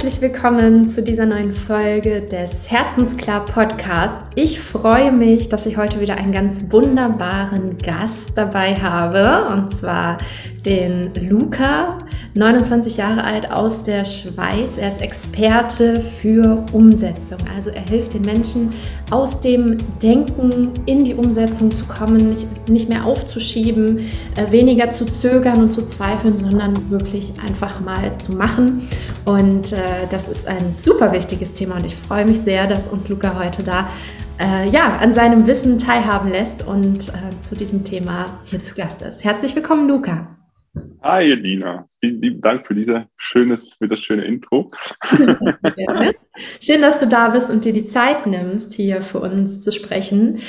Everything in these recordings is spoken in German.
Herzlich willkommen zu dieser neuen Folge des Herzensklar Podcasts. Ich freue mich, dass ich heute wieder einen ganz wunderbaren Gast dabei habe und zwar den Luca, 29 Jahre alt aus der Schweiz. Er ist Experte für Umsetzung. Also er hilft den Menschen aus dem Denken in die Umsetzung zu kommen, nicht, nicht mehr aufzuschieben, äh, weniger zu zögern und zu zweifeln, sondern wirklich einfach mal zu machen. Und äh, das ist ein super wichtiges Thema und ich freue mich sehr, dass uns Luca heute da äh, ja, an seinem Wissen teilhaben lässt und äh, zu diesem Thema hier zu Gast ist. Herzlich willkommen, Luca. Hi, Elina. Vielen lieben Dank für, diese schönes, für das schöne Intro. Schön, dass du da bist und dir die Zeit nimmst, hier für uns zu sprechen.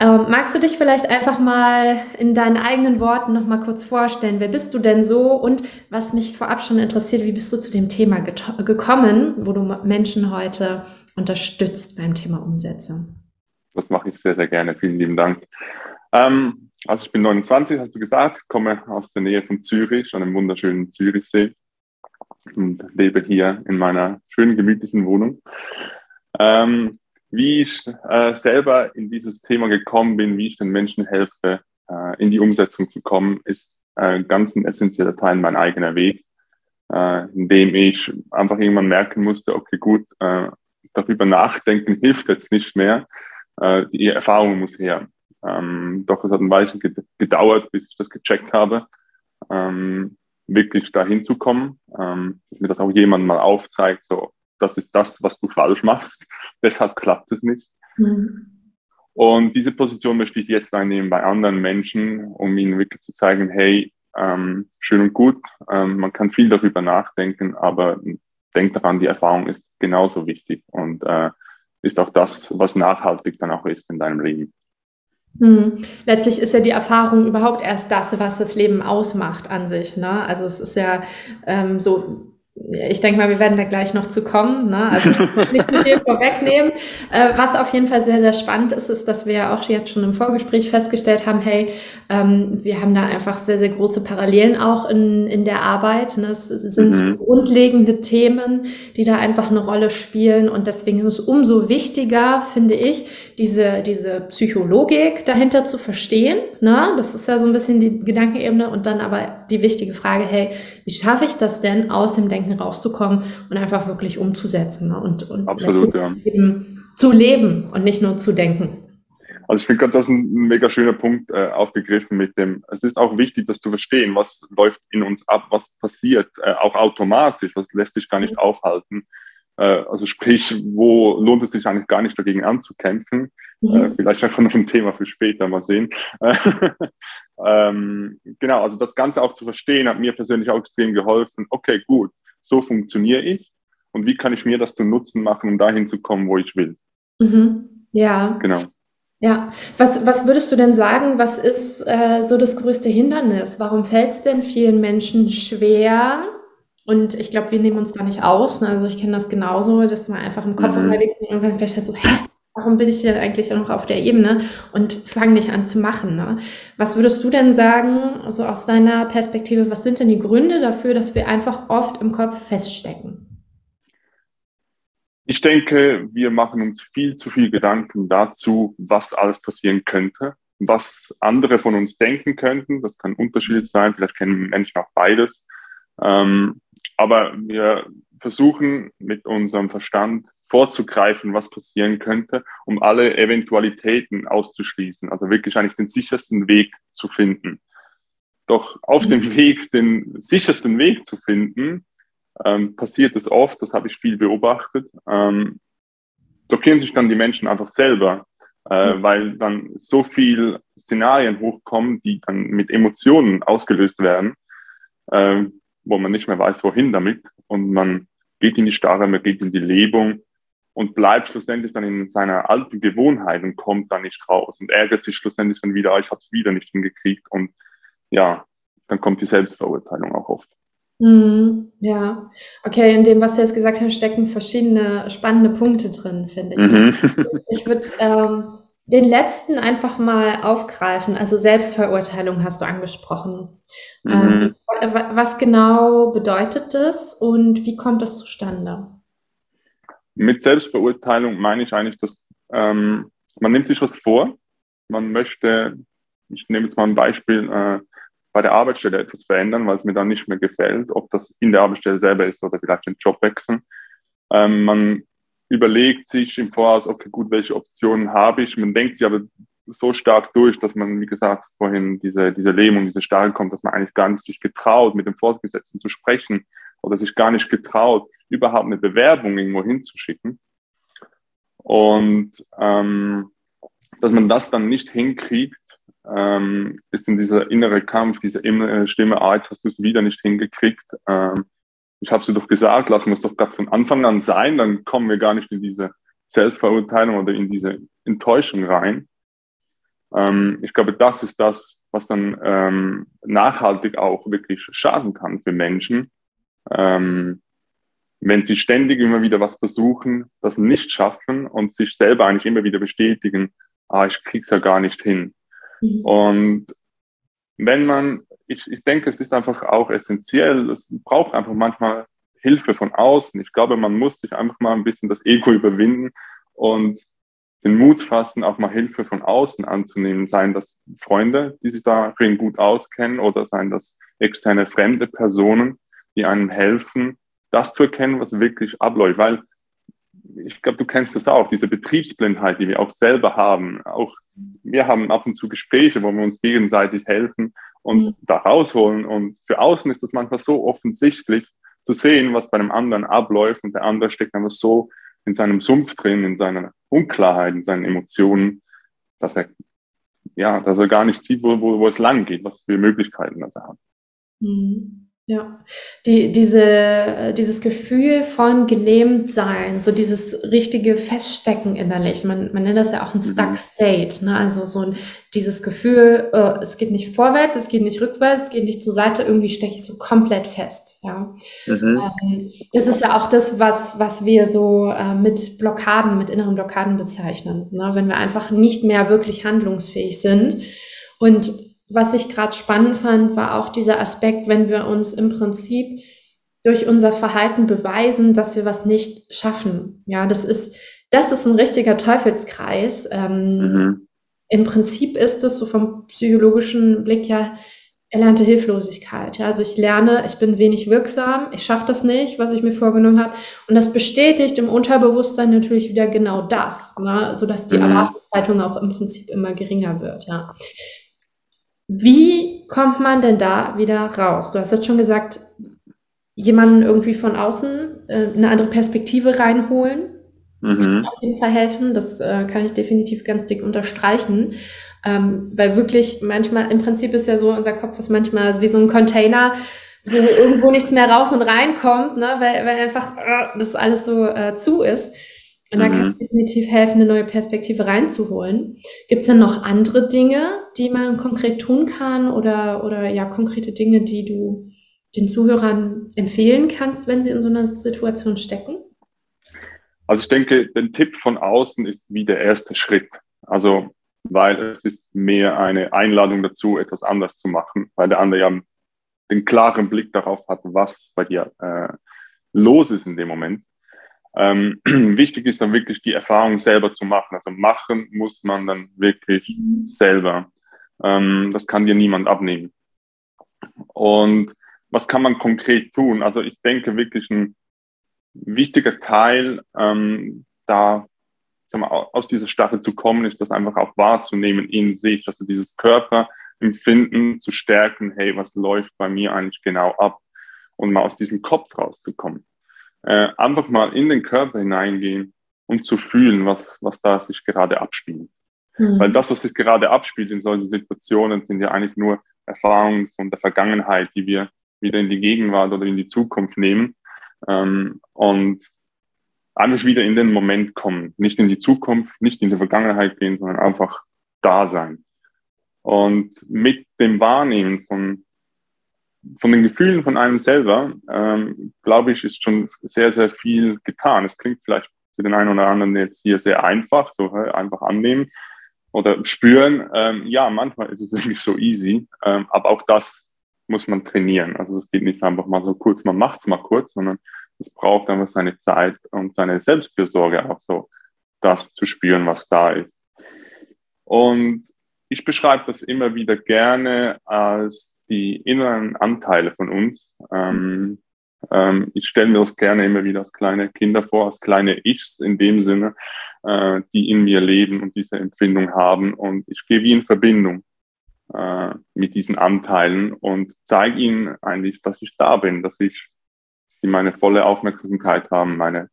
Ähm, magst du dich vielleicht einfach mal in deinen eigenen Worten noch mal kurz vorstellen? Wer bist du denn so? Und was mich vorab schon interessiert, wie bist du zu dem Thema gekommen, wo du Menschen heute unterstützt beim Thema Umsetzung? Das mache ich sehr, sehr gerne. Vielen lieben Dank. Ähm, also ich bin 29, hast du gesagt, komme aus der Nähe von Zürich, an einem wunderschönen Zürichsee und lebe hier in meiner schönen, gemütlichen Wohnung. Ähm, wie ich äh, selber in dieses Thema gekommen bin, wie ich den Menschen helfe, äh, in die Umsetzung zu kommen, ist äh, ganz ein essentieller Teil mein eigener Weg, äh, in dem ich einfach irgendwann merken musste, okay, gut, äh, darüber nachdenken hilft jetzt nicht mehr, äh, die Erfahrung muss her. Ähm, doch es hat ein Weilchen gedauert, bis ich das gecheckt habe, ähm, wirklich dahin zu kommen, ähm, dass mir das auch jemand mal aufzeigt, so, das ist das, was du falsch machst, deshalb klappt es nicht. Mhm. Und diese Position möchte ich jetzt einnehmen bei anderen Menschen, um ihnen wirklich zu zeigen, hey, ähm, schön und gut, ähm, man kann viel darüber nachdenken, aber denkt daran, die Erfahrung ist genauso wichtig und äh, ist auch das, was nachhaltig dann auch ist in deinem Leben. Mhm. Letztlich ist ja die Erfahrung überhaupt erst das, was das Leben ausmacht an sich. Ne? Also es ist ja ähm, so, ich denke mal, wir werden da gleich noch zu kommen. Ne? Also nicht zu viel vorwegnehmen. Äh, was auf jeden Fall sehr, sehr spannend ist, ist, dass wir ja auch jetzt schon im Vorgespräch festgestellt haben, hey, ähm, wir haben da einfach sehr, sehr große Parallelen auch in, in der Arbeit. Ne? Es sind mhm. grundlegende Themen, die da einfach eine Rolle spielen. Und deswegen ist es umso wichtiger, finde ich, diese, diese Psychologik dahinter zu verstehen. Ne? Das ist ja so ein bisschen die Gedankenebene. Und dann aber die wichtige Frage, hey, wie schaffe ich das denn, aus dem Denken rauszukommen und einfach wirklich umzusetzen ne? und, und Absolut, ja. zu leben und nicht nur zu denken. Also ich finde gerade das ein mega schöner Punkt äh, aufgegriffen mit dem, es ist auch wichtig, das zu verstehen, was läuft in uns ab, was passiert, äh, auch automatisch, was lässt sich gar nicht mhm. aufhalten. Äh, also sprich, wo lohnt es sich eigentlich gar nicht dagegen anzukämpfen? Mhm. Äh, vielleicht einfach noch ein Thema für später, mal sehen. ähm, genau, also das Ganze auch zu verstehen, hat mir persönlich auch extrem geholfen. Okay, gut, so funktioniere ich und wie kann ich mir das zu Nutzen machen, um dahin zu kommen, wo ich will. Mhm. Ja. Genau. Ja, was, was würdest du denn sagen, was ist äh, so das größte Hindernis? Warum fällt es denn vielen Menschen schwer, und ich glaube, wir nehmen uns da nicht aus. Ne? Also ich kenne das genauso, dass man einfach im Kopf mhm. unterwegs ist und irgendwann feststellt so, hä, warum bin ich denn eigentlich noch auf der Ebene und fange nicht an zu machen. Ne? Was würdest du denn sagen, also aus deiner Perspektive, was sind denn die Gründe dafür, dass wir einfach oft im Kopf feststecken? Ich denke, wir machen uns viel zu viel Gedanken dazu, was alles passieren könnte, was andere von uns denken könnten. Das kann unterschiedlich sein, vielleicht kennen Menschen auch beides. Ähm, aber wir versuchen mit unserem Verstand vorzugreifen, was passieren könnte, um alle Eventualitäten auszuschließen, also wirklich eigentlich den sichersten Weg zu finden. Doch auf dem mhm. Weg, den sichersten Weg zu finden, ähm, passiert es oft, das habe ich viel beobachtet, ähm, blockieren sich dann die Menschen einfach selber, äh, mhm. weil dann so viel Szenarien hochkommen, die dann mit Emotionen ausgelöst werden, äh, wo man nicht mehr weiß, wohin damit. Und man geht in die Starre, man geht in die Lebung und bleibt schlussendlich dann in seiner alten Gewohnheit und kommt dann nicht raus und ärgert sich schlussendlich dann wieder, ah, ich habe es wieder nicht hingekriegt. Und ja, dann kommt die Selbstverurteilung auch oft. Mhm, ja, okay, in dem, was du jetzt gesagt hast, stecken verschiedene spannende Punkte drin, finde ich. Mhm. Ich würde ähm, den letzten einfach mal aufgreifen. Also Selbstverurteilung hast du angesprochen. Mhm. Ähm, Was genau bedeutet das und wie kommt das zustande? Mit Selbstverurteilung meine ich eigentlich, dass ähm, man nimmt sich was vor, man möchte, ich nehme jetzt mal ein Beispiel, äh, bei der Arbeitsstelle etwas verändern, weil es mir dann nicht mehr gefällt, ob das in der Arbeitsstelle selber ist oder vielleicht den Job wechseln. Ähm, man überlegt sich im Voraus, okay, gut, welche Optionen habe ich? Man denkt sich aber so stark durch, dass man, wie gesagt, vorhin diese, diese Lähmung, diese Starke kommt, dass man eigentlich gar nicht sich getraut, mit dem Vorgesetzten zu sprechen oder sich gar nicht getraut, überhaupt eine Bewerbung irgendwo hinzuschicken. Und ähm, dass man das dann nicht hinkriegt, ähm, ist dann dieser innere Kampf, diese innere Stimme, ah, jetzt hast du es wieder nicht hingekriegt. Ähm, ich habe es dir doch gesagt, lassen wir es doch gerade von Anfang an sein, dann kommen wir gar nicht in diese Selbstverurteilung oder in diese Enttäuschung rein. Ähm, ich glaube, das ist das, was dann ähm, nachhaltig auch wirklich schaden kann für Menschen. Ähm, wenn sie ständig immer wieder was versuchen, das nicht schaffen und sich selber eigentlich immer wieder bestätigen, ah, ich krieg's ja gar nicht hin. Mhm. Und wenn man, ich, ich denke, es ist einfach auch essentiell, es braucht einfach manchmal Hilfe von außen. Ich glaube, man muss sich einfach mal ein bisschen das Ego überwinden und den Mut fassen, auch mal Hilfe von außen anzunehmen, seien das Freunde, die sich darin gut auskennen oder seien das externe fremde Personen, die einem helfen, das zu erkennen, was wirklich abläuft. Weil ich glaube, du kennst das auch, diese Betriebsblindheit, die wir auch selber haben. Auch wir haben ab und zu Gespräche, wo wir uns gegenseitig helfen, uns mhm. da rausholen. Und für außen ist das manchmal so offensichtlich zu sehen, was bei einem anderen abläuft. Und der andere steckt einfach so in seinem Sumpf drin, in seiner Unklarheit, in seinen Emotionen, dass er, ja, dass er gar nicht sieht, wo, wo, wo es lang geht, was für Möglichkeiten das er hat. Mhm. Ja, die, diese, dieses Gefühl von gelähmt sein, so dieses richtige Feststecken innerlich. Man, man nennt das ja auch ein Stuck mhm. State. Ne? Also so ein, dieses Gefühl, äh, es geht nicht vorwärts, es geht nicht rückwärts, es geht nicht zur Seite, irgendwie stecke ich so komplett fest. Ja? Mhm. Ähm, das ist ja auch das, was, was wir so äh, mit Blockaden, mit inneren Blockaden bezeichnen. Ne? Wenn wir einfach nicht mehr wirklich handlungsfähig sind. Und was ich gerade spannend fand, war auch dieser Aspekt, wenn wir uns im Prinzip durch unser Verhalten beweisen, dass wir was nicht schaffen. Ja, das ist, das ist ein richtiger Teufelskreis. Ähm, mhm. Im Prinzip ist es so vom psychologischen Blick ja erlernte Hilflosigkeit. Ja, also ich lerne, ich bin wenig wirksam, ich schaffe das nicht, was ich mir vorgenommen habe. Und das bestätigt im Unterbewusstsein natürlich wieder genau das, ne? sodass die mhm. Erwartungshaltung auch im Prinzip immer geringer wird. Ja. Wie kommt man denn da wieder raus? Du hast jetzt schon gesagt, jemanden irgendwie von außen äh, eine andere Perspektive reinholen. Mhm. Auf jeden Fall helfen. Das äh, kann ich definitiv ganz dick unterstreichen. Ähm, weil wirklich manchmal, im Prinzip ist ja so, unser Kopf ist manchmal wie so ein Container, wo irgendwo nichts mehr raus und reinkommt, ne? weil, weil einfach äh, das alles so äh, zu ist. Und da mhm. kann es definitiv helfen, eine neue Perspektive reinzuholen. Gibt es denn noch andere Dinge, die man konkret tun kann oder, oder ja, konkrete Dinge, die du den Zuhörern empfehlen kannst, wenn sie in so einer Situation stecken? Also ich denke, der Tipp von außen ist wie der erste Schritt. Also, weil es ist mehr eine Einladung dazu, etwas anders zu machen, weil der andere ja den klaren Blick darauf hat, was bei dir äh, los ist in dem Moment. Ähm, wichtig ist dann wirklich die Erfahrung selber zu machen. Also machen muss man dann wirklich selber. Ähm, das kann dir niemand abnehmen. Und was kann man konkret tun? Also ich denke wirklich ein wichtiger Teil, ähm, da wir, aus dieser Starre zu kommen, ist das einfach auch wahrzunehmen in sich, also dieses Körperempfinden zu stärken, hey, was läuft bei mir eigentlich genau ab? Und mal aus diesem Kopf rauszukommen äh, einfach mal in den Körper hineingehen, um zu fühlen, was, was da sich gerade abspielt. Mhm. Weil das, was sich gerade abspielt in solchen Situationen, sind ja eigentlich nur Erfahrungen von der Vergangenheit, die wir wieder in die Gegenwart oder in die Zukunft nehmen ähm, und einfach wieder in den Moment kommen. Nicht in die Zukunft, nicht in die Vergangenheit gehen, sondern einfach da sein. Und mit dem Wahrnehmen von von den Gefühlen von einem selber, ähm, glaube ich, ist schon sehr, sehr viel getan. Es klingt vielleicht für den einen oder anderen jetzt hier sehr einfach, so einfach annehmen oder spüren. Ähm, ja, manchmal ist es wirklich so easy, ähm, aber auch das muss man trainieren. Also es geht nicht einfach mal so kurz, man macht es mal kurz, sondern es braucht einfach seine Zeit und seine Selbstfürsorge auch so, das zu spüren, was da ist. Und ich beschreibe das immer wieder gerne als die inneren Anteile von uns. Ähm, ähm, ich stelle mir das gerne immer wieder als kleine Kinder vor, als kleine Ichs in dem Sinne, äh, die in mir leben und diese Empfindung haben. Und ich gehe wie in Verbindung äh, mit diesen Anteilen und zeige ihnen eigentlich, dass ich da bin, dass ich sie meine volle Aufmerksamkeit haben, meine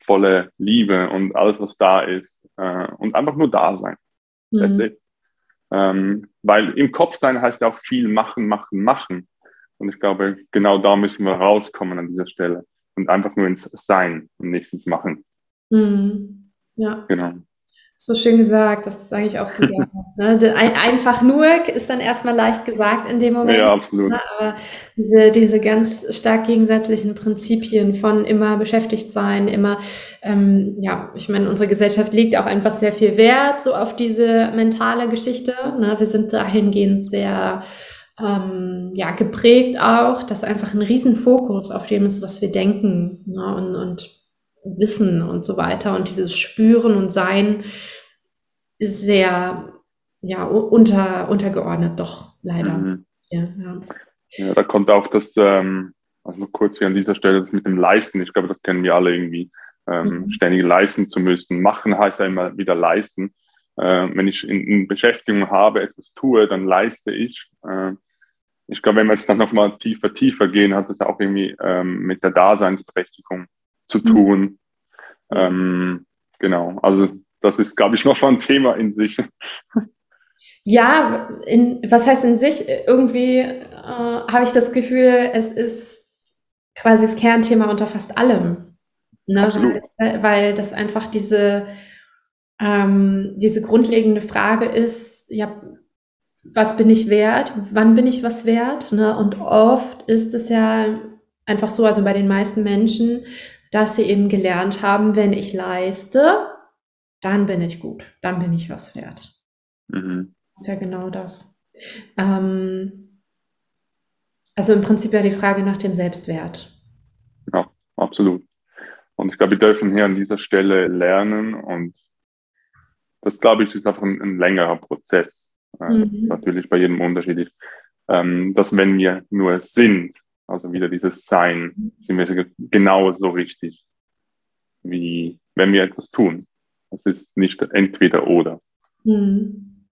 volle Liebe und alles, was da ist. Äh, und einfach nur da sein. Mhm. That's it. Ähm, weil im Kopf sein heißt auch viel machen, machen, machen. Und ich glaube, genau da müssen wir rauskommen an dieser Stelle und einfach nur ins Sein und nicht ins Machen. Mhm. Ja. Genau. So schön gesagt, das sage ich auch so gerne. Ne? Einfach nur ist dann erstmal leicht gesagt in dem Moment. Ja, absolut. Ne? Aber diese, diese ganz stark gegensätzlichen Prinzipien von immer beschäftigt sein, immer, ähm, ja, ich meine, unsere Gesellschaft legt auch einfach sehr viel Wert so auf diese mentale Geschichte. Ne? Wir sind dahingehend sehr ähm, ja, geprägt auch, dass einfach ein Riesenfokus auf dem ist, was wir denken ne? und, und Wissen und so weiter. Und dieses Spüren und Sein ist sehr ja, unter, untergeordnet, doch leider. Mhm. Ja, ja. ja, da kommt auch das, ähm, also noch kurz hier an dieser Stelle, das mit dem Leisten. Ich glaube, das kennen wir alle irgendwie, ähm, mhm. ständig leisten zu müssen. Machen heißt ja immer wieder leisten. Äh, wenn ich in, in, Beschäftigung habe, etwas tue, dann leiste ich. Äh, ich glaube, wenn wir jetzt dann nochmal tiefer, tiefer gehen, hat das auch irgendwie ähm, mit der Daseinsberechtigung zu tun. Mhm. Ähm, genau, also das ist, glaube ich, noch schon ein Thema in sich. Ja, in, was heißt in sich? Irgendwie äh, habe ich das Gefühl, es ist quasi das Kernthema unter fast allem. Ne? Weil, weil das einfach diese, ähm, diese grundlegende Frage ist, ja, was bin ich wert? Wann bin ich was wert? Ne? Und oft ist es ja einfach so, also bei den meisten Menschen, dass sie eben gelernt haben, wenn ich leiste, dann bin ich gut, dann bin ich was wert. Mhm. Das ist ja genau das. Ähm, also im Prinzip ja die Frage nach dem Selbstwert. Ja, absolut. Und ich glaube, wir dürfen hier an dieser Stelle lernen und das, glaube ich, ist einfach ein, ein längerer Prozess. Äh, mhm. Natürlich bei jedem unterschiedlich. Ähm, dass wenn wir nur sind, also wieder dieses Sein, sind wir genauso richtig, wie wenn wir etwas tun. Es ist nicht entweder oder. Hm.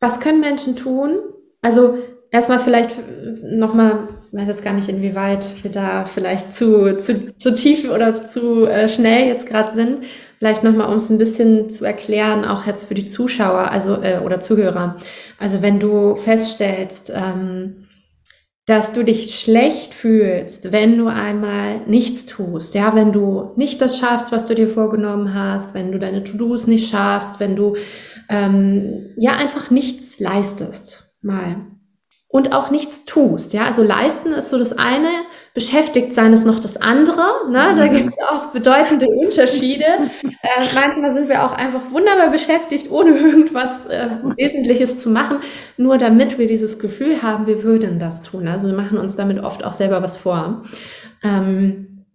Was können Menschen tun? Also erstmal vielleicht nochmal, ich weiß jetzt gar nicht, inwieweit wir da vielleicht zu, zu, zu tief oder zu äh, schnell jetzt gerade sind. Vielleicht nochmal, um es ein bisschen zu erklären, auch jetzt für die Zuschauer also äh, oder Zuhörer. Also wenn du feststellst, ähm, dass du dich schlecht fühlst, wenn du einmal nichts tust. Ja, wenn du nicht das schaffst, was du dir vorgenommen hast, wenn du deine To-Dos nicht schaffst, wenn du ähm, ja einfach nichts leistest. Mal und auch nichts tust. Ja, also leisten ist so das eine, beschäftigt sein ist noch das andere. Ne? Da mhm. gibt es auch bedeutende Unterschiede. Äh, manchmal sind wir auch einfach wunderbar beschäftigt, ohne irgendwas äh, Wesentliches zu machen, nur damit wir dieses Gefühl haben, wir würden das tun. Also wir machen uns damit oft auch selber was vor. Ähm,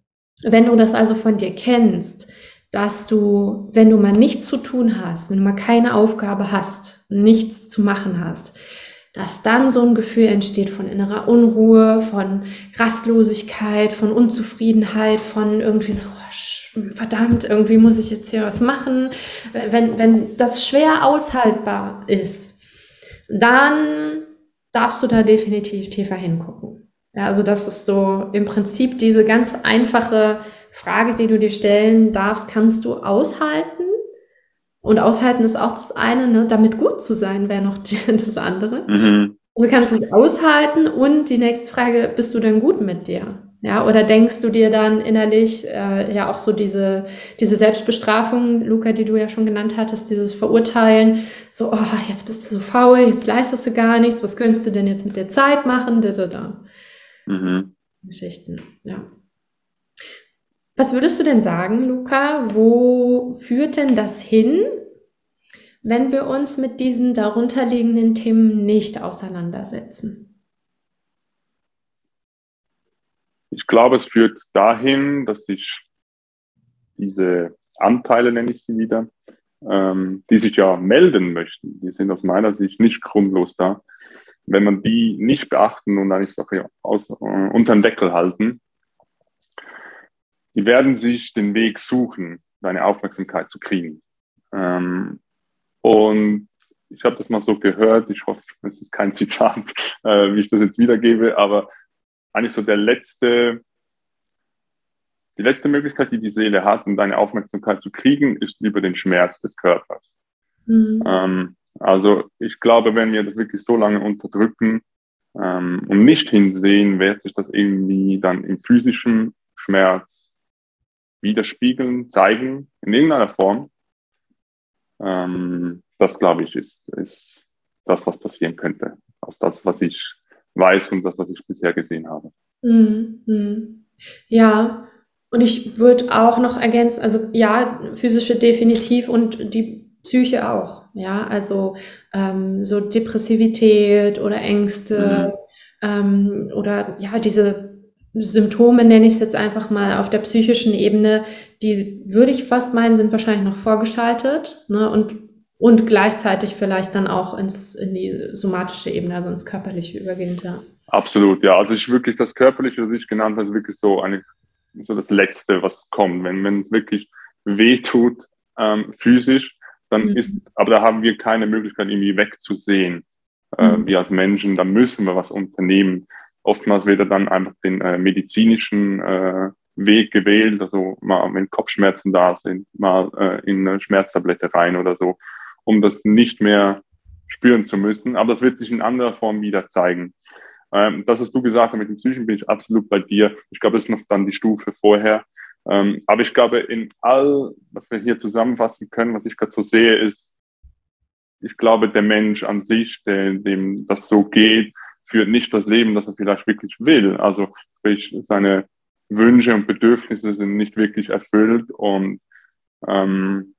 wenn du das also von dir kennst, dass du, wenn du mal nichts zu tun hast, wenn du mal keine Aufgabe hast, nichts zu machen hast, dass dann so ein Gefühl entsteht von innerer Unruhe, von Rastlosigkeit, von Unzufriedenheit, von irgendwie so, oh, verdammt, irgendwie muss ich jetzt hier was machen. Wenn, wenn das schwer aushaltbar ist, dann darfst du da definitiv tiefer hingucken. Ja, also das ist so im Prinzip diese ganz einfache Frage, die du dir stellen darfst, kannst du aushalten? Und aushalten ist auch das eine, ne? damit gut zu sein wäre noch die, das andere. Mhm. Also kannst du es aushalten und die nächste Frage, bist du denn gut mit dir? Ja, oder denkst du dir dann innerlich äh, ja auch so diese, diese Selbstbestrafung, Luca, die du ja schon genannt hattest, dieses Verurteilen, so, oh, jetzt bist du so faul, jetzt leistest du gar nichts, was könntest du denn jetzt mit der Zeit machen? Da, da, da. Mhm. Geschichten, ja. Was würdest du denn sagen, Luca? Wo führt denn das hin, wenn wir uns mit diesen darunterliegenden Themen nicht auseinandersetzen? Ich glaube, es führt dahin, dass sich diese Anteile, nenne ich sie wieder, ähm, die sich ja melden möchten, die sind aus meiner Sicht nicht grundlos da. Wenn man die nicht beachten und eigentlich aus, äh, unter den Deckel halten, die werden sich den Weg suchen, deine Aufmerksamkeit zu kriegen. Ähm, und ich habe das mal so gehört, ich hoffe, es ist kein Zitat, äh, wie ich das jetzt wiedergebe, aber eigentlich so der letzte, die letzte Möglichkeit, die die Seele hat, um deine Aufmerksamkeit zu kriegen, ist über den Schmerz des Körpers. Mhm. Ähm, also ich glaube, wenn wir das wirklich so lange unterdrücken ähm, und nicht hinsehen, wird sich das irgendwie dann im physischen Schmerz widerspiegeln, zeigen, in irgendeiner Form. Ähm, das, glaube ich, ist, ist das, was passieren könnte, aus das, was ich weiß und das, was ich bisher gesehen habe. Mhm. Ja, und ich würde auch noch ergänzen, also ja, physische definitiv und die Psyche auch, ja, also ähm, so Depressivität oder Ängste mhm. ähm, oder ja, diese Symptome, nenne ich es jetzt einfach mal, auf der psychischen Ebene, die würde ich fast meinen, sind wahrscheinlich noch vorgeschaltet ne, und, und gleichzeitig vielleicht dann auch ins, in die somatische Ebene, also ins Körperliche übergehend, ja. Absolut, ja. Also ich wirklich das Körperliche, was ich genannt habe, ist wirklich so, eine, so das Letzte, was kommt. Wenn, wenn es wirklich weh tut, ähm, physisch, dann mhm. ist, aber da haben wir keine Möglichkeit, irgendwie wegzusehen, äh, mhm. wir als Menschen, da müssen wir was unternehmen oftmals wird er dann einfach den äh, medizinischen äh, Weg gewählt, also mal wenn Kopfschmerzen da sind, mal äh, in eine Schmerztablette rein oder so, um das nicht mehr spüren zu müssen. Aber das wird sich in anderer Form wieder zeigen. Ähm, das, was du gesagt hast mit dem Psychen, bin ich absolut bei dir. Ich glaube, das ist noch dann die Stufe vorher. Ähm, aber ich glaube, in all, was wir hier zusammenfassen können, was ich gerade so sehe, ist, ich glaube, der Mensch an sich, der, dem das so geht, führt nicht das Leben, das er vielleicht wirklich will. Also sprich, seine Wünsche und Bedürfnisse sind nicht wirklich erfüllt und ähm,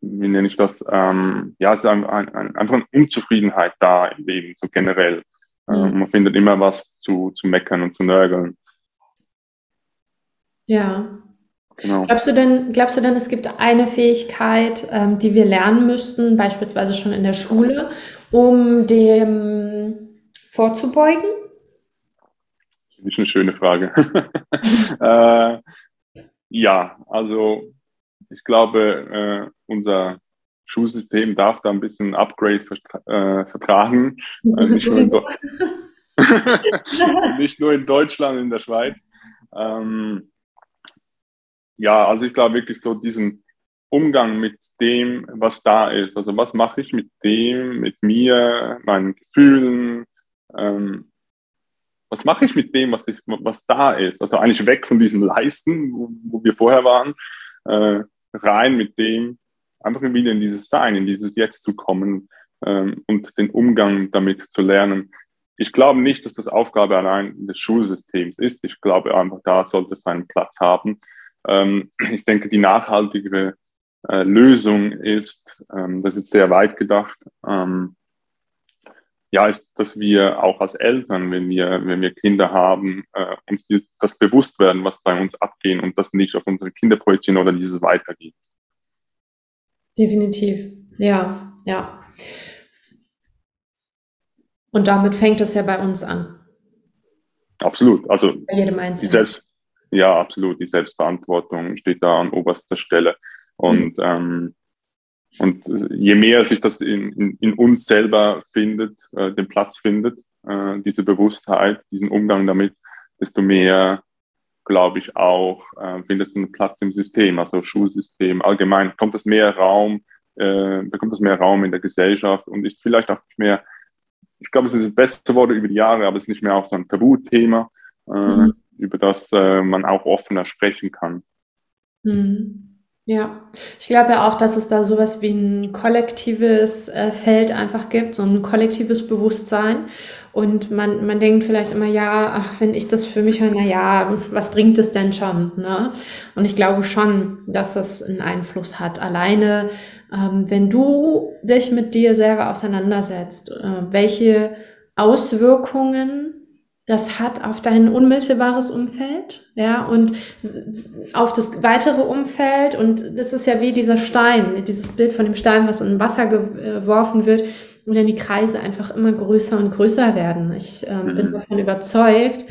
wie nenne ich das? Ähm, ja, es ist ein, ein, ein, einfach eine Unzufriedenheit da im Leben, so generell. Ähm, mhm. man findet immer was zu, zu meckern und zu nörgeln. Ja. Genau. Glaubst du denn, glaubst du denn, es gibt eine Fähigkeit, ähm, die wir lernen müssten, beispielsweise schon in der Schule, um dem vorzubeugen? Das ist eine schöne Frage. äh, ja, also ich glaube, äh, unser Schulsystem darf da ein bisschen Upgrade äh, vertragen. Äh, nicht, nur nicht, nur in Deutschland, in der Schweiz. Ähm, ja, also ich glaube wirklich so diesen Umgang mit dem, was da ist. Also was mache ich mit dem, mit mir, meinen Gefühlen, ähm, was mache ich mit dem, was, ich, was da ist? Also eigentlich weg von diesem Leisten, wo, wo wir vorher waren, äh, rein mit dem, einfach wieder in dieses Sein, in dieses Jetzt zu kommen ähm, und den Umgang damit zu lernen. Ich glaube nicht, dass das Aufgabe allein des Schulsystems ist. Ich glaube einfach, da sollte es seinen Platz haben. Ähm, ich denke, die nachhaltigere äh, Lösung ist, ähm, das ist sehr weit gedacht, ähm, ja, ist, dass wir auch als Eltern, wenn wir, wenn wir Kinder haben, äh, uns die, das bewusst werden, was bei uns abgeht und das nicht auf unsere Kinder projizieren oder dieses weitergeht. Definitiv, ja, ja. Und damit fängt es ja bei uns an. Absolut. Also bei jedem Einzelnen. Die Selbst, ja, absolut. Die Selbstverantwortung steht da an oberster Stelle. Und mhm. ähm, und äh, je mehr sich das in, in, in uns selber findet, äh, den Platz findet, äh, diese Bewusstheit, diesen Umgang damit, desto mehr, glaube ich, auch äh, findet es einen Platz im System, also Schulsystem. Allgemein kommt es mehr Raum, äh, bekommt es mehr Raum in der Gesellschaft und ist vielleicht auch nicht mehr, ich glaube, es ist das beste Wort über die Jahre, aber es ist nicht mehr auch so ein Tabuthema, äh, mhm. über das äh, man auch offener sprechen kann. Mhm. Ja, ich glaube ja auch, dass es da sowas wie ein kollektives äh, Feld einfach gibt, so ein kollektives Bewusstsein. Und man, man denkt vielleicht immer, ja, ach, wenn ich das für mich höre, na ja, was bringt es denn schon? Ne? Und ich glaube schon, dass das einen Einfluss hat. Alleine, ähm, wenn du dich mit dir selber auseinandersetzt, äh, welche Auswirkungen das hat auf dein unmittelbares Umfeld, ja, und auf das weitere Umfeld. Und das ist ja wie dieser Stein, dieses Bild von dem Stein, was in Wasser geworfen wird und dann die Kreise einfach immer größer und größer werden. Ich äh, bin davon überzeugt,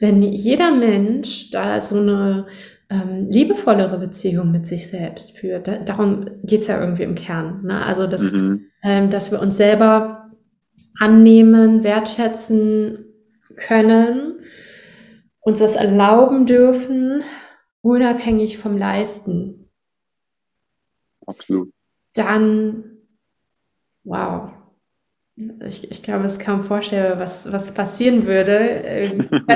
wenn jeder Mensch da so eine ähm, liebevollere Beziehung mit sich selbst führt, da, darum geht's ja irgendwie im Kern. Ne? Also, dass, mhm. ähm, dass wir uns selber annehmen, wertschätzen können, uns das erlauben dürfen, unabhängig vom Leisten. Absolut. Dann, wow. Ich, ich glaube, es kaum vorstellbar, was, was passieren würde, äh,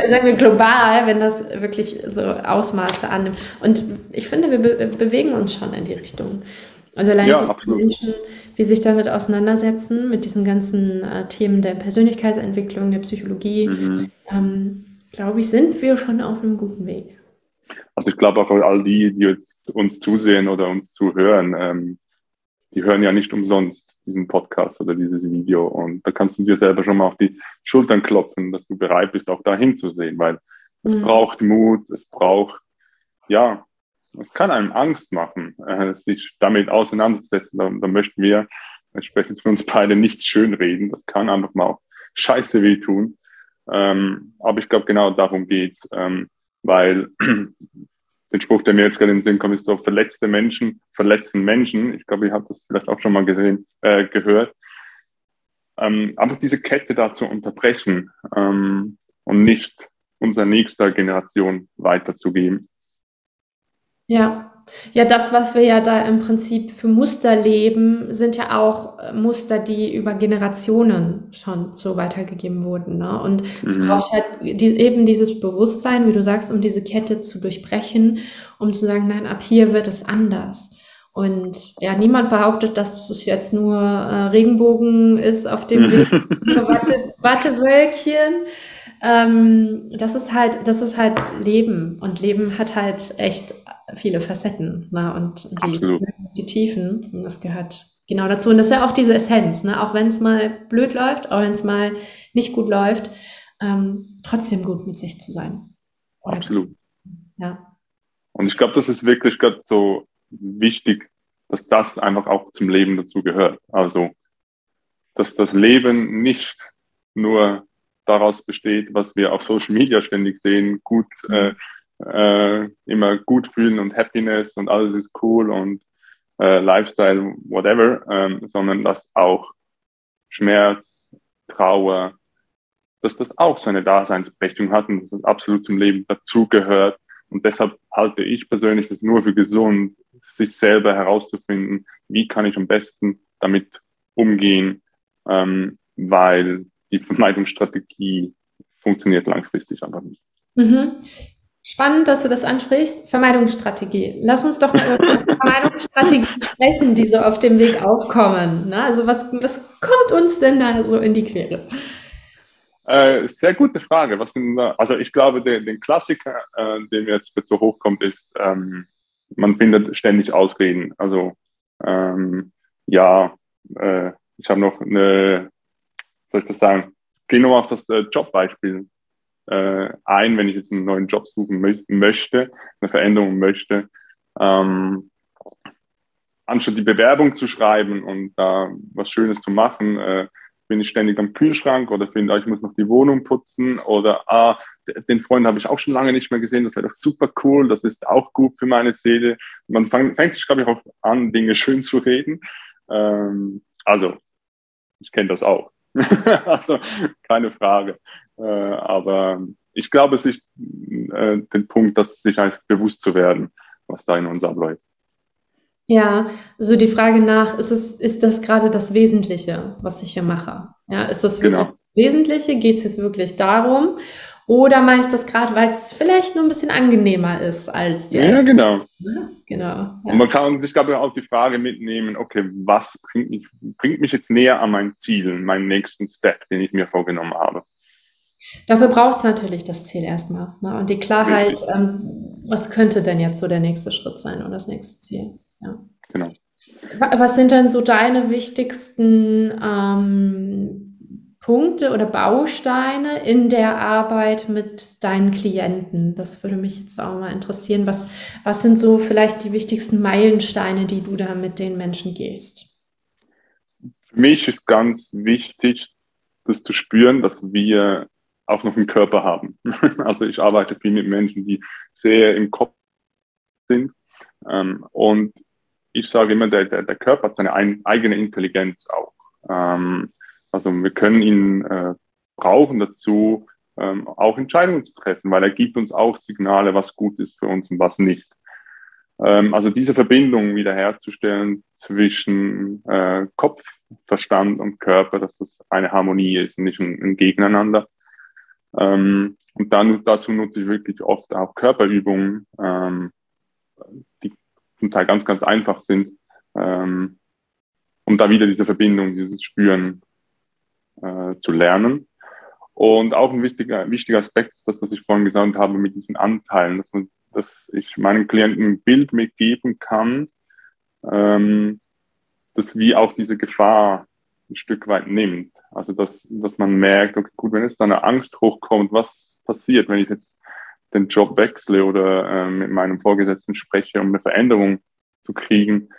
sagen wir global, wenn das wirklich so Ausmaße annimmt. Und ich finde, wir be bewegen uns schon in die Richtung. Also allein ja, so Menschen, wie sich damit auseinandersetzen, mit diesen ganzen äh, Themen der Persönlichkeitsentwicklung, der Psychologie, mhm. ähm, glaube ich, sind wir schon auf einem guten Weg. Also ich glaube auch all die, die jetzt uns zusehen oder uns zuhören, ähm, die hören ja nicht umsonst diesen Podcast oder dieses Video. Und da kannst du dir selber schon mal auf die Schultern klopfen, dass du bereit bist, auch da hinzusehen, weil es mhm. braucht Mut, es braucht, ja, es kann einem Angst machen, äh, sich damit auseinanderzusetzen. Da, da möchten wir, ich spreche jetzt für uns beide, nichts schönreden. Das kann einfach mal auch scheiße wehtun. Ähm, aber ich glaube, genau darum geht's, ähm, weil den Spruch, der mir jetzt gerade in den Sinn kommt, ist so, verletzte Menschen verletzen Menschen. Ich glaube, ihr habt das vielleicht auch schon mal gesehen, äh, gehört. Ähm, einfach diese Kette da zu unterbrechen ähm, und nicht unserer nächster Generation weiterzugeben. Ja, ja, das, was wir ja da im Prinzip für Muster leben, sind ja auch äh, Muster, die über Generationen schon so weitergegeben wurden. Ne? Und mhm. es braucht halt die, eben dieses Bewusstsein, wie du sagst, um diese Kette zu durchbrechen, um zu sagen, nein, ab hier wird es anders. Und ja, niemand behauptet, dass es jetzt nur äh, Regenbogen ist auf dem Weg, Watte, Wattewölkchen. Ähm, das ist halt, das ist halt Leben. Und Leben hat halt echt viele Facetten ne? und die, die Tiefen. Und das gehört genau dazu. Und das ist ja auch diese Essenz, ne? auch wenn es mal blöd läuft, auch wenn es mal nicht gut läuft, ähm, trotzdem gut mit sich zu sein. Oder Absolut. Ja. Und ich glaube, das ist wirklich gerade so wichtig, dass das einfach auch zum Leben dazu gehört. Also, dass das Leben nicht nur daraus besteht, was wir auf Social Media ständig sehen, gut äh, äh, immer gut fühlen und Happiness und alles ist cool und äh, Lifestyle, whatever, ähm, sondern dass auch Schmerz, Trauer, dass das auch seine Daseinsberechtigung hat und dass das absolut zum Leben dazugehört. Und deshalb halte ich persönlich das nur für gesund, sich selber herauszufinden, wie kann ich am besten damit umgehen, ähm, weil die Vermeidungsstrategie funktioniert langfristig einfach nicht. Mhm. Spannend, dass du das ansprichst. Vermeidungsstrategie. Lass uns doch mal über Vermeidungsstrategien sprechen, die so auf dem Weg aufkommen. Ne? Also was, was kommt uns denn da so in die Quere? Äh, sehr gute Frage. Was sind da? Also ich glaube, der, den Klassiker, äh, den mir jetzt so hochkommt, ist, ähm, man findet ständig Ausreden. Also ähm, ja, äh, ich habe noch eine, soll ich das sagen? Geh nur auf das äh, Jobbeispiel äh, ein, wenn ich jetzt einen neuen Job suchen mö möchte, eine Veränderung möchte. Ähm, anstatt die Bewerbung zu schreiben und da was Schönes zu machen, äh, bin ich ständig am Kühlschrank oder finde, ah, ich muss noch die Wohnung putzen oder ah, den Freund habe ich auch schon lange nicht mehr gesehen, das wäre doch super cool, das ist auch gut für meine Seele. Man fang, fängt sich, glaube ich, auch an, Dinge schön zu reden. Ähm, also, ich kenne das auch. also, keine Frage. Äh, aber ich glaube, es ist äh, den Punkt, dass sich einfach bewusst zu werden, was da in uns abläuft. Ja, also die Frage nach, ist, es, ist das gerade das Wesentliche, was ich hier mache? Ja, ist das wirklich genau. das Wesentliche? Geht es jetzt wirklich darum? Oder mache ich das gerade, weil es vielleicht nur ein bisschen angenehmer ist als die Ja, genau. Ja, genau. Ja. Und man kann sich, glaube ich, auch die Frage mitnehmen, okay, was bringt mich, bringt mich jetzt näher an mein Ziel, meinen nächsten Step, den ich mir vorgenommen habe? Dafür braucht es natürlich das Ziel erstmal. Ne? Und die Klarheit, ähm, was könnte denn jetzt so der nächste Schritt sein oder das nächste Ziel? Ja. Genau. Was sind denn so deine wichtigsten ähm, Punkte oder Bausteine in der Arbeit mit deinen Klienten? Das würde mich jetzt auch mal interessieren. Was, was sind so vielleicht die wichtigsten Meilensteine, die du da mit den Menschen gehst? Für mich ist ganz wichtig, das zu spüren, dass wir auch noch einen Körper haben. Also ich arbeite viel mit Menschen, die sehr im Kopf sind. Ähm, und ich sage immer, der, der, der Körper hat seine ein, eigene Intelligenz auch. Ähm, also wir können ihn äh, brauchen dazu, ähm, auch Entscheidungen zu treffen, weil er gibt uns auch Signale, was gut ist für uns und was nicht. Ähm, also diese Verbindung wiederherzustellen zwischen äh, Kopf, Verstand und Körper, dass das eine Harmonie ist und nicht ein, ein Gegeneinander. Ähm, und dann dazu nutze ich wirklich oft auch Körperübungen, ähm, die zum Teil ganz, ganz einfach sind, ähm, um da wieder diese Verbindung, dieses Spüren äh, zu lernen. Und auch ein wichtiger, wichtiger Aspekt ist das, was ich vorhin gesagt habe mit diesen Anteilen, dass, man, dass ich meinen Klienten ein Bild mitgeben kann, ähm, das wie auch diese Gefahr ein Stück weit nimmt. Also dass, dass man merkt, okay, gut, wenn jetzt da eine Angst hochkommt, was passiert, wenn ich jetzt den Job wechsle oder äh, mit meinem Vorgesetzten spreche, um eine Veränderung zu kriegen,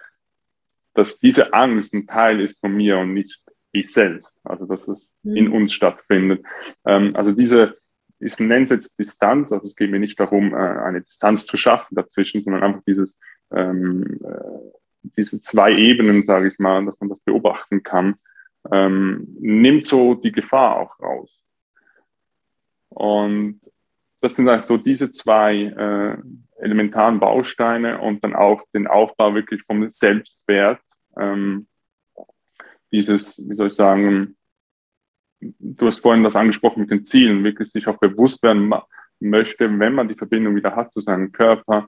dass diese Angst ein Teil ist von mir und nicht ich selbst. Also dass es mhm. in uns stattfindet. Ähm, also diese, ich nenne es jetzt Distanz, also es geht mir nicht darum, äh, eine Distanz zu schaffen dazwischen, sondern einfach dieses, ähm, äh, diese zwei Ebenen, sage ich mal, dass man das beobachten kann, ähm, nimmt so die Gefahr auch raus. Und das sind halt so diese zwei äh, elementaren Bausteine und dann auch den Aufbau wirklich vom Selbstwert. Ähm, dieses, wie soll ich sagen, du hast vorhin das angesprochen mit den Zielen, wirklich sich auch bewusst werden möchte, wenn man die Verbindung wieder hat zu seinem Körper,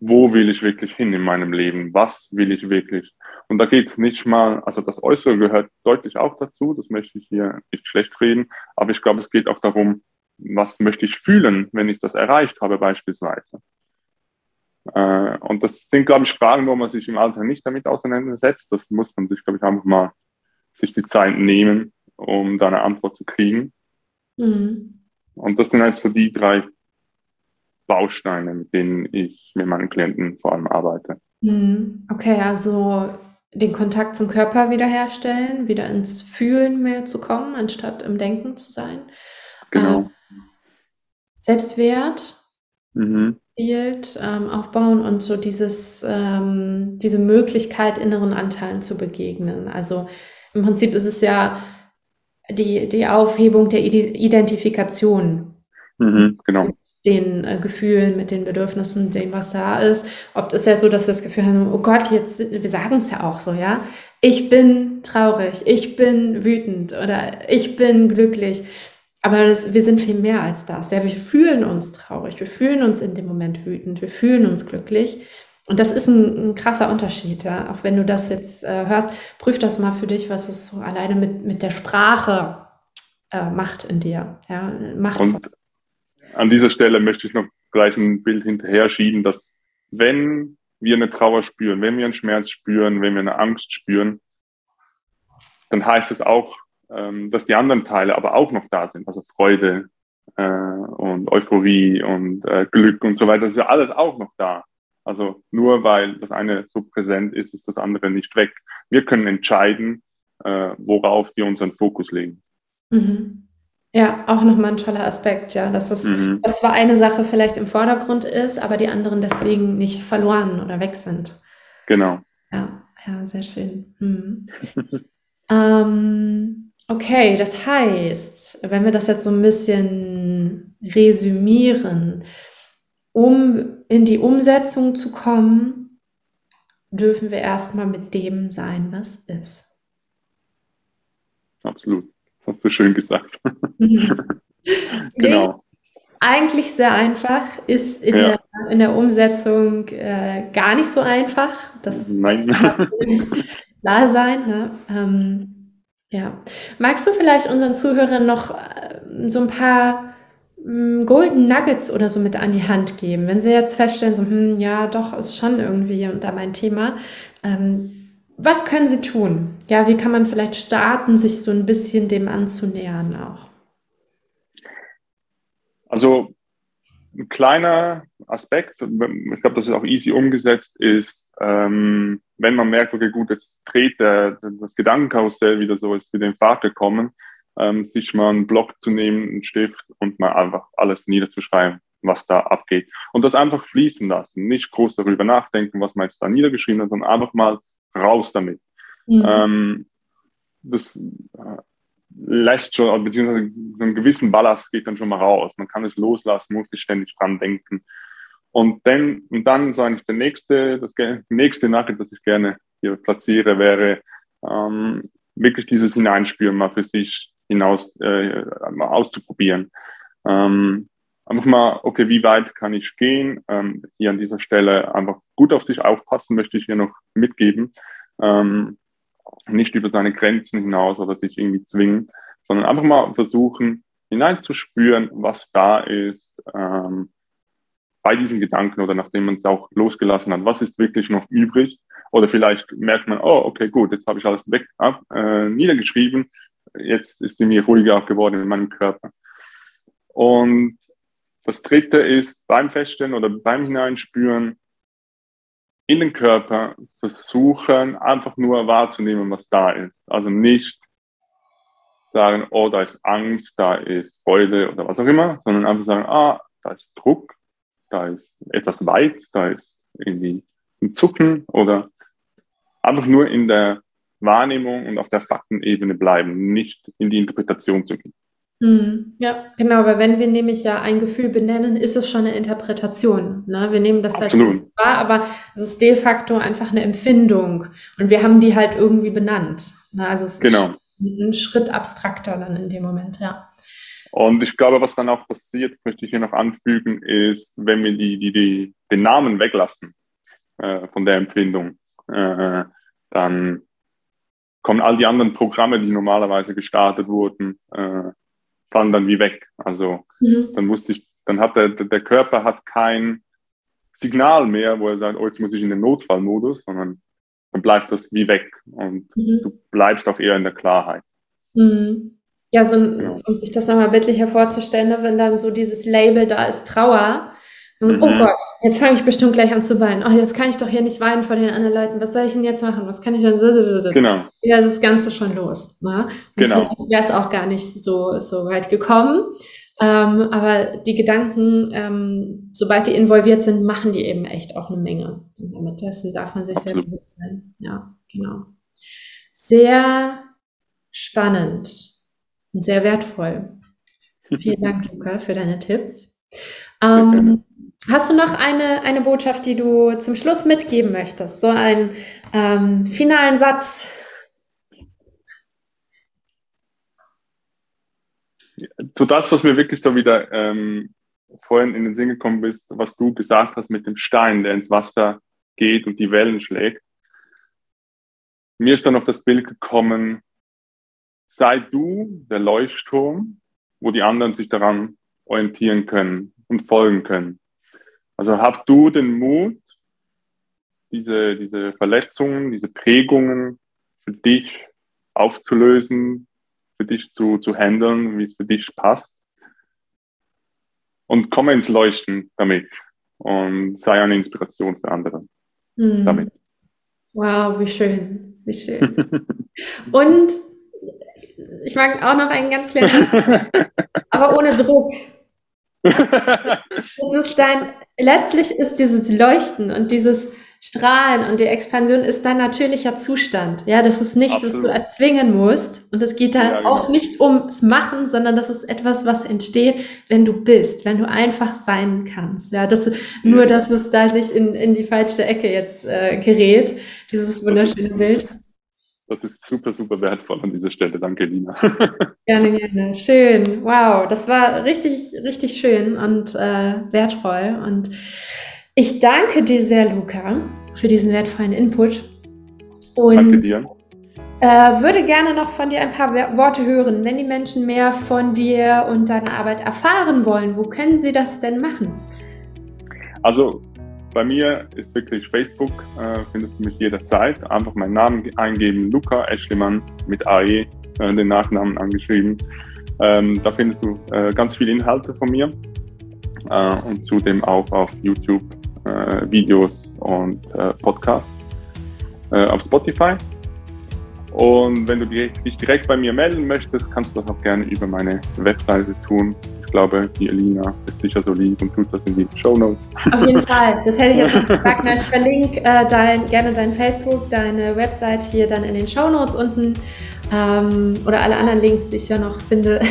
wo will ich wirklich hin in meinem Leben? Was will ich wirklich? Und da geht es nicht mal, also das Äußere gehört deutlich auch dazu, das möchte ich hier nicht schlecht reden, aber ich glaube, es geht auch darum, was möchte ich fühlen, wenn ich das erreicht habe beispielsweise. Äh, und das sind, glaube ich, Fragen, wo man sich im Alter nicht damit auseinandersetzt. Das muss man sich, glaube ich, einfach mal sich die Zeit nehmen, um da eine Antwort zu kriegen. Mhm. Und das sind halt so die drei Bausteine, mit denen ich mit meinen Klienten vor allem arbeite. Mhm. Okay, also den Kontakt zum Körper wiederherstellen, wieder ins Fühlen mehr zu kommen, anstatt im Denken zu sein. Genau. Ähm, Selbstwert, mhm. Bild ähm, aufbauen und so dieses, ähm, diese Möglichkeit, inneren Anteilen zu begegnen. Also im Prinzip ist es ja die, die Aufhebung der Identifikation. Mhm, genau den äh, Gefühlen, mit den Bedürfnissen, dem, was da ist. Oft ist ja so, dass wir das Gefühl haben, oh Gott, jetzt, wir sagen es ja auch so, ja. Ich bin traurig, ich bin wütend oder ich bin glücklich. Aber das, wir sind viel mehr als das. Ja, wir fühlen uns traurig, wir fühlen uns in dem Moment wütend, wir fühlen uns glücklich. Und das ist ein, ein krasser Unterschied, ja. Auch wenn du das jetzt äh, hörst, prüf das mal für dich, was es so alleine mit, mit der Sprache äh, macht in dir. Ja, macht Und an dieser Stelle möchte ich noch gleich ein Bild hinterher schieben, dass wenn wir eine Trauer spüren, wenn wir einen Schmerz spüren, wenn wir eine Angst spüren, dann heißt es auch, ähm, dass die anderen Teile aber auch noch da sind, also Freude äh, und Euphorie und äh, Glück und so weiter, das ist ja alles auch noch da. Also nur weil das eine so präsent ist, ist das andere nicht weg. Wir können entscheiden, äh, worauf wir unseren Fokus legen. Mhm. Ja, auch nochmal ein toller Aspekt, ja, dass es mhm. dass zwar eine Sache vielleicht im Vordergrund ist, aber die anderen deswegen nicht verloren oder weg sind. Genau. Ja, ja, sehr schön. Mhm. ähm, okay, das heißt, wenn wir das jetzt so ein bisschen resümieren, um in die Umsetzung zu kommen, dürfen wir erstmal mit dem sein, was ist. Absolut. Das hast du schön gesagt. Mhm. genau. Eigentlich sehr einfach, ist in, ja. der, in der Umsetzung äh, gar nicht so einfach. Das Nein. klar sein. Ne? Ähm, ja. Magst du vielleicht unseren Zuhörern noch äh, so ein paar hm, Golden Nuggets oder so mit an die Hand geben, wenn sie jetzt feststellen, so, hm, ja, doch, ist schon irgendwie da mein Thema. Ähm, was können Sie tun? Ja, wie kann man vielleicht starten, sich so ein bisschen dem anzunähern auch? Also ein kleiner Aspekt, ich glaube, das ist auch easy umgesetzt, ist, ähm, wenn man merkt, okay, gut, jetzt dreht der, das Gedankenkarussell wieder so, ist wieder in Fahrt gekommen, ähm, sich mal einen Block zu nehmen, einen Stift und mal einfach alles niederzuschreiben, was da abgeht. Und das einfach fließen lassen, nicht groß darüber nachdenken, was man jetzt da niedergeschrieben hat, sondern einfach mal raus damit. Mhm. Ähm, das äh, lässt schon, beziehungsweise so einen gewissen Ballast geht dann schon mal raus. Man kann es loslassen, muss nicht ständig dran denken. Und dann, und dann so eigentlich der nächste, das nächste Nugget, das ich gerne hier platziere, wäre ähm, wirklich dieses Hineinspüren mal für sich hinaus äh, mal auszuprobieren. Ähm, einfach mal, okay, wie weit kann ich gehen? Ähm, hier an dieser Stelle einfach gut auf sich aufpassen, möchte ich hier noch mitgeben. Ähm, nicht über seine Grenzen hinaus oder sich irgendwie zwingen, sondern einfach mal versuchen, hineinzuspüren, was da ist ähm, bei diesen Gedanken oder nachdem man es auch losgelassen hat, was ist wirklich noch übrig. Oder vielleicht merkt man, oh, okay, gut, jetzt habe ich alles weg, ab, äh, niedergeschrieben, jetzt ist es mir ruhiger geworden in meinem Körper. Und das dritte ist beim Feststellen oder beim Hineinspüren in den Körper versuchen, einfach nur wahrzunehmen, was da ist. Also nicht sagen, oh, da ist Angst, da ist Freude oder was auch immer, sondern einfach sagen, ah, da ist Druck, da ist etwas weit, da ist irgendwie ein Zucken oder einfach nur in der Wahrnehmung und auf der Faktenebene bleiben, nicht in die Interpretation zu gehen. Mhm. Ja, genau, weil wenn wir nämlich ja ein Gefühl benennen, ist es schon eine Interpretation. Ne? Wir nehmen das halt wahr, aber es ist de facto einfach eine Empfindung und wir haben die halt irgendwie benannt. Ne? Also es genau. ist ein Schritt abstrakter dann in dem Moment, ja. Und ich glaube, was dann auch passiert, möchte ich hier noch anfügen, ist, wenn wir die, die, die, den Namen weglassen äh, von der Empfindung, äh, dann kommen all die anderen Programme, die normalerweise gestartet wurden, äh, fallen dann wie weg. Also mhm. dann wusste ich, dann hat der, der Körper hat kein Signal mehr, wo er sagt, oh, jetzt muss ich in den Notfallmodus, sondern dann bleibt das wie weg und mhm. du bleibst auch eher in der Klarheit. Mhm. Ja, so, genau. um sich das nochmal bildlicher vorzustellen, ne, wenn dann so dieses Label da ist, Trauer, mhm. Oh Gott, jetzt fange ich bestimmt gleich an zu weinen. Oh, jetzt kann ich doch hier nicht weinen vor den anderen Leuten. Was soll ich denn jetzt machen? Was kann ich denn? Genau. Ja, das Ganze schon los. Ne? genau. wäre es auch gar nicht so, so weit gekommen. Ähm, aber die Gedanken, ähm, sobald die involviert sind, machen die eben echt auch eine Menge. Und damit dessen darf man sich sehr bewusst sein. Ja, genau. Sehr spannend und sehr wertvoll. Vielen Dank, Luca, für deine Tipps. Ähm, Hast du noch eine, eine Botschaft, die du zum Schluss mitgeben möchtest? So einen ähm, finalen Satz? Zu das, was mir wirklich so wieder ähm, vorhin in den Sinn gekommen ist, was du gesagt hast mit dem Stein, der ins Wasser geht und die Wellen schlägt. Mir ist dann noch das Bild gekommen, sei du der Leuchtturm, wo die anderen sich daran orientieren können und folgen können. Also hab du den Mut, diese, diese Verletzungen, diese Prägungen für dich aufzulösen, für dich zu, zu handeln, wie es für dich passt. Und komme ins Leuchten damit und sei eine Inspiration für andere mhm. damit. Wow, wie schön, wie schön. und ich mag auch noch einen ganz kleinen, aber ohne Druck. Das ist dein, letztlich ist dieses Leuchten und dieses Strahlen und die Expansion ist dein natürlicher Zustand. Ja, das ist nichts, Absolut. was du erzwingen musst. Und es geht da ja, genau. auch nicht ums Machen, sondern das ist etwas, was entsteht, wenn du bist, wenn du einfach sein kannst. Ja, das, nur, dass es da nicht in, in die falsche Ecke jetzt äh, gerät, dieses wunderschöne Bild. Das ist super, super wertvoll an dieser Stelle. Danke, Lina. gerne, gerne. Schön. Wow, das war richtig, richtig schön und äh, wertvoll. Und ich danke dir sehr, Luca, für diesen wertvollen Input. Und danke dir. Äh, würde gerne noch von dir ein paar Worte hören. Wenn die Menschen mehr von dir und deiner Arbeit erfahren wollen, wo können sie das denn machen? Also bei mir ist wirklich Facebook, äh, findest du mich jederzeit. Einfach meinen Namen eingeben, Luca Eschlimann mit AE, äh, den Nachnamen angeschrieben. Ähm, da findest du äh, ganz viele Inhalte von mir äh, und zudem auch auf YouTube äh, Videos und äh, Podcasts. auf Spotify und wenn du dich direkt bei mir melden möchtest, kannst du das auch gerne über meine Webseite tun. Ich glaube, die Elina ist sicher so lieb und tut das in die Show Notes. Auf jeden Fall. Das hätte ich jetzt noch gesagt. Ich verlinke äh, dein, gerne dein Facebook, deine Website hier dann in den Show Notes unten. Ähm, oder alle anderen Links, die ich ja noch finde.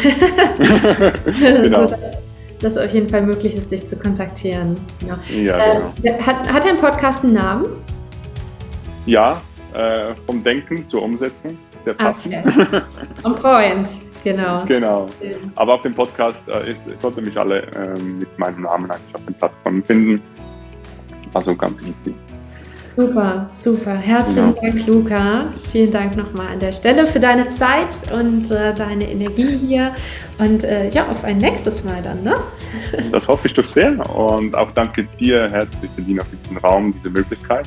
genau. Sodass das auf jeden Fall möglich ist, dich zu kontaktieren. Ja. ja äh, genau. hat, hat dein Podcast einen Namen? Ja, äh, vom Denken zur Umsetzung. Sehr passend. Okay. On point, genau. genau. Aber auf dem Podcast äh, ist, sollte mich alle äh, mit meinem Namen eigentlich auf den Plattformen finden. Also ganz easy. Super, super. Herzlichen ja. Dank, Luca. Vielen Dank nochmal an der Stelle für deine Zeit und äh, deine Energie hier. Und äh, ja, auf ein nächstes Mal dann, ne? Das hoffe ich doch sehr. Und auch danke dir herzlich, Dina, für diesen Raum, diese Möglichkeit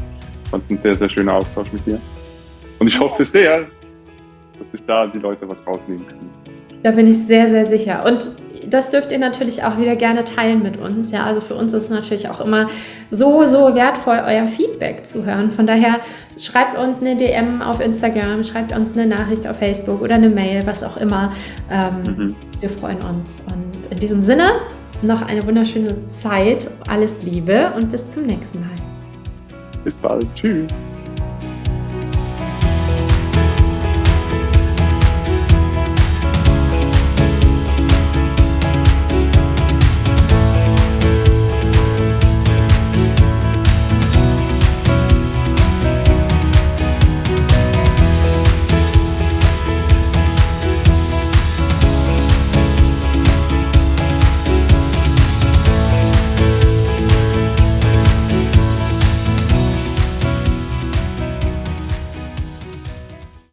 fand es ein sehr, sehr schöner Austausch mit dir. Und ich hoffe sehr, dass sich da die Leute was rausnehmen können. Da bin ich sehr, sehr sicher. Und das dürft ihr natürlich auch wieder gerne teilen mit uns. Ja, also für uns ist es natürlich auch immer so, so wertvoll, euer Feedback zu hören. Von daher schreibt uns eine DM auf Instagram, schreibt uns eine Nachricht auf Facebook oder eine Mail, was auch immer. Ähm, mhm. Wir freuen uns. Und in diesem Sinne noch eine wunderschöne Zeit. Alles Liebe und bis zum nächsten Mal. Bis bald. Tschüss.